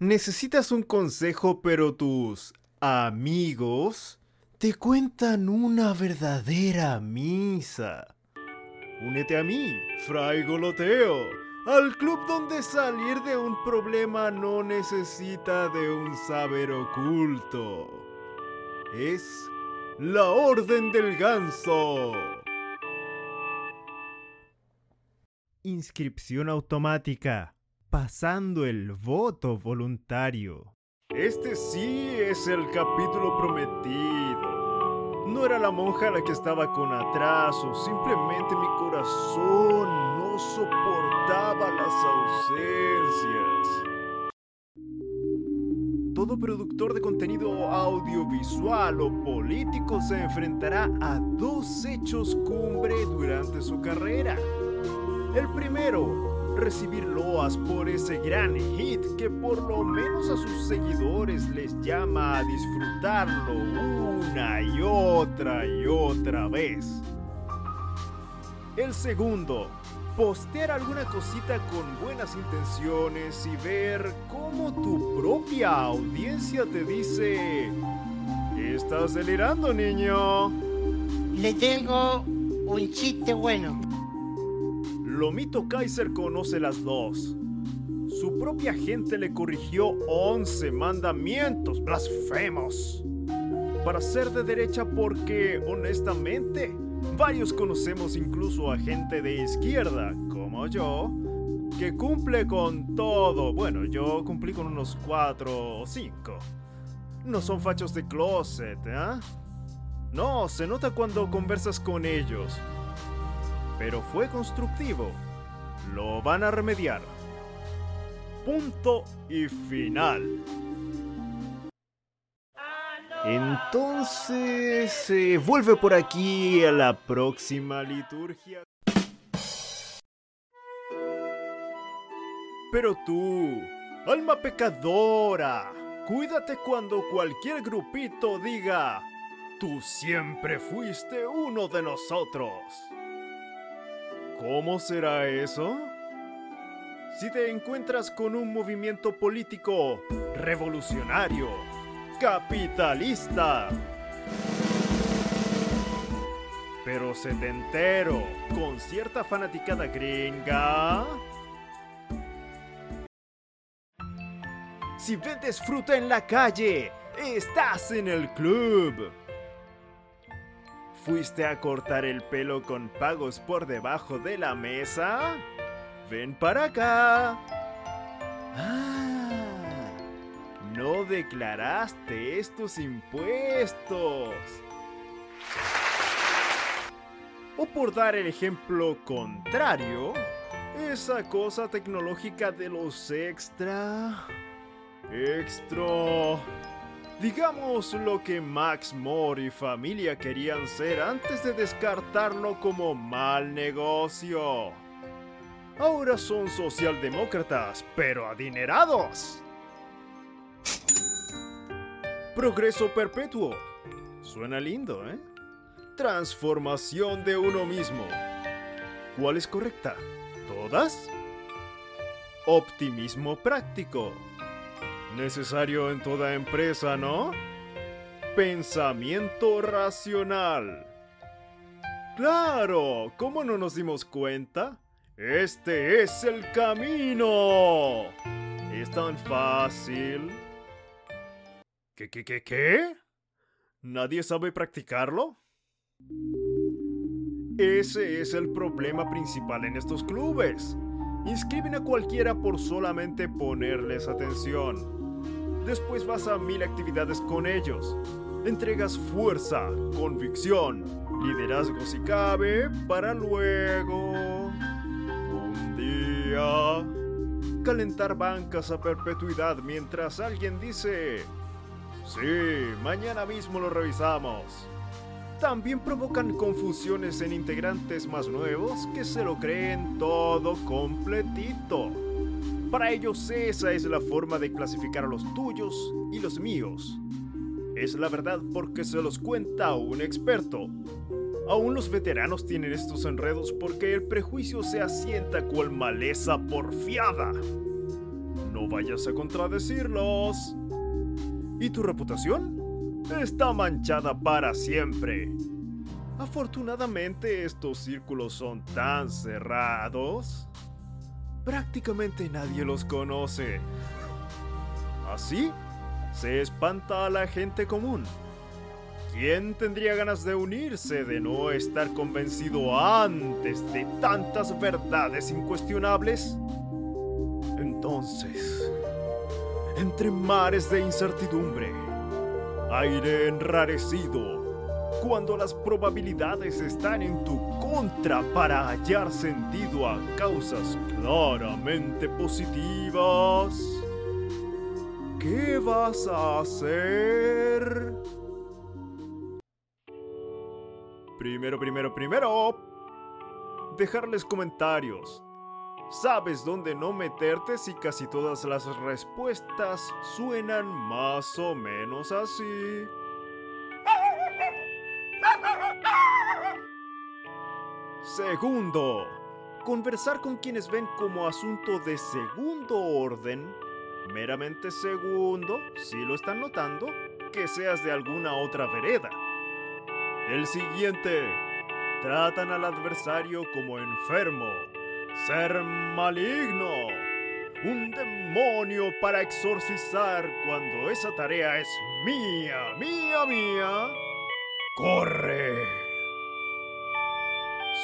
Necesitas un consejo, pero tus amigos te cuentan una verdadera misa. Únete a mí, Fray Goloteo, al club donde salir de un problema no necesita de un saber oculto. Es la Orden del Ganso. Inscripción automática. Pasando el voto voluntario. Este sí es el capítulo prometido. No era la monja la que estaba con atraso, simplemente mi corazón no soportaba las ausencias. Todo productor de contenido audiovisual o político se enfrentará a dos hechos cumbre durante su carrera. El primero, recibir loas por ese gran hit que por lo menos a sus seguidores les llama a disfrutarlo una y otra y otra vez. El segundo, postear alguna cosita con buenas intenciones y ver cómo tu propia audiencia te dice, estás delirando niño. Le tengo un chiste bueno. Lomito Kaiser conoce las dos. Su propia gente le corrigió 11 mandamientos blasfemos para ser de derecha porque, honestamente, varios conocemos incluso a gente de izquierda, como yo, que cumple con todo. Bueno, yo cumplí con unos 4 o 5. No son fachos de closet, ¿eh? No, se nota cuando conversas con ellos pero fue constructivo. Lo van a remediar. Punto y final. Entonces, se vuelve por aquí a la próxima liturgia. Pero tú, alma pecadora, cuídate cuando cualquier grupito diga, tú siempre fuiste uno de nosotros. ¿Cómo será eso? Si te encuentras con un movimiento político revolucionario, capitalista, pero setentero, con cierta fanaticada gringa, si vendes fruta en la calle, estás en el club. ¿Fuiste a cortar el pelo con pagos por debajo de la mesa? Ven para acá. Ah, no declaraste estos impuestos. O por dar el ejemplo contrario, esa cosa tecnológica de los extra... Extra... Digamos lo que Max Moore y familia querían ser antes de descartarlo como mal negocio. Ahora son socialdemócratas, pero adinerados. Progreso perpetuo. Suena lindo, ¿eh? Transformación de uno mismo. ¿Cuál es correcta? ¿Todas? Optimismo práctico. Necesario en toda empresa, ¿no? Pensamiento racional. Claro, ¿cómo no nos dimos cuenta? Este es el camino. Es tan fácil. ¿Qué, qué, qué, qué? ¿Nadie sabe practicarlo? Ese es el problema principal en estos clubes. Inscriben a cualquiera por solamente ponerles atención. Después vas a mil actividades con ellos. Entregas fuerza, convicción, liderazgo si cabe, para luego... Un día... Calentar bancas a perpetuidad mientras alguien dice... Sí, mañana mismo lo revisamos. También provocan confusiones en integrantes más nuevos que se lo creen todo completito. Para ellos esa es la forma de clasificar a los tuyos y los míos. Es la verdad porque se los cuenta un experto. Aún los veteranos tienen estos enredos porque el prejuicio se asienta cual maleza porfiada. no vayas a contradecirlos. ¿Y tu reputación? Está manchada para siempre. Afortunadamente estos círculos son tan cerrados. Prácticamente nadie los conoce. Así, se espanta a la gente común. ¿Quién tendría ganas de unirse de no estar convencido antes de tantas verdades incuestionables? Entonces, entre mares de incertidumbre, aire enrarecido, cuando las probabilidades están en tu contra para hallar sentido a causas claramente positivas, ¿qué vas a hacer? Primero, primero, primero, dejarles comentarios. Sabes dónde no meterte si casi todas las respuestas suenan más o menos así. Segundo, conversar con quienes ven como asunto de segundo orden, meramente segundo, si lo están notando, que seas de alguna otra vereda. El siguiente, tratan al adversario como enfermo, ser maligno, un demonio para exorcizar cuando esa tarea es mía, mía, mía. ¡Corre!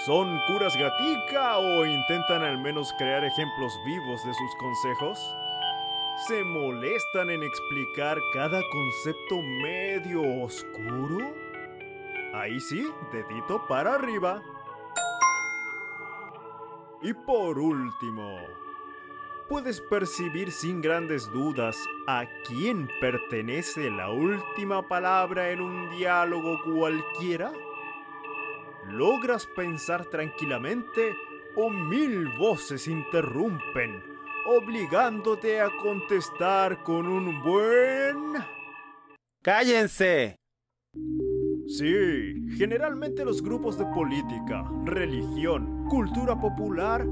¿Son curas gatica o intentan al menos crear ejemplos vivos de sus consejos? ¿Se molestan en explicar cada concepto medio oscuro? Ahí sí, dedito para arriba. Y por último, ¿puedes percibir sin grandes dudas a quién pertenece la última palabra en un diálogo cualquiera? logras pensar tranquilamente o mil voces interrumpen, obligándote a contestar con un buen... ¡Cállense! Sí, generalmente los grupos de política, religión, cultura popular,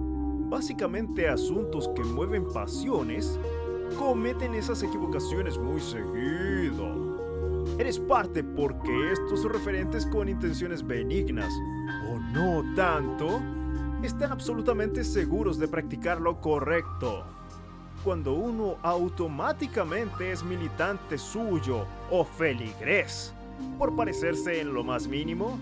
básicamente asuntos que mueven pasiones, cometen esas equivocaciones muy seguido. Eres parte porque estos referentes con intenciones benignas, o no tanto, están absolutamente seguros de practicar lo correcto. Cuando uno automáticamente es militante suyo o feligrés, por parecerse en lo más mínimo,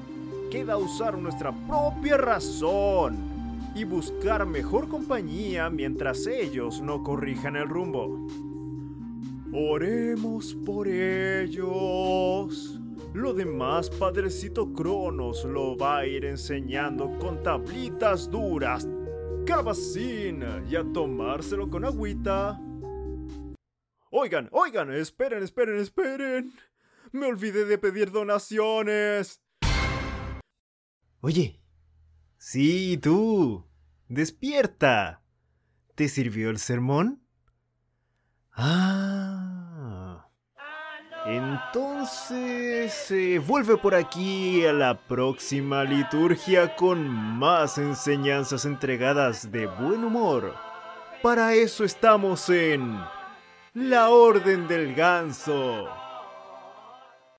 queda usar nuestra propia razón y buscar mejor compañía mientras ellos no corrijan el rumbo. Oremos por ellos. Lo demás, Padrecito Cronos lo va a ir enseñando con tablitas duras. Calabacín y a tomárselo con agüita. Oigan, oigan, esperen, esperen, esperen. Me olvidé de pedir donaciones. Oye. Sí, tú. Despierta. ¿Te sirvió el sermón? Ah. Entonces se vuelve por aquí a la próxima liturgia con más enseñanzas entregadas de buen humor. Para eso estamos en la Orden del Ganso.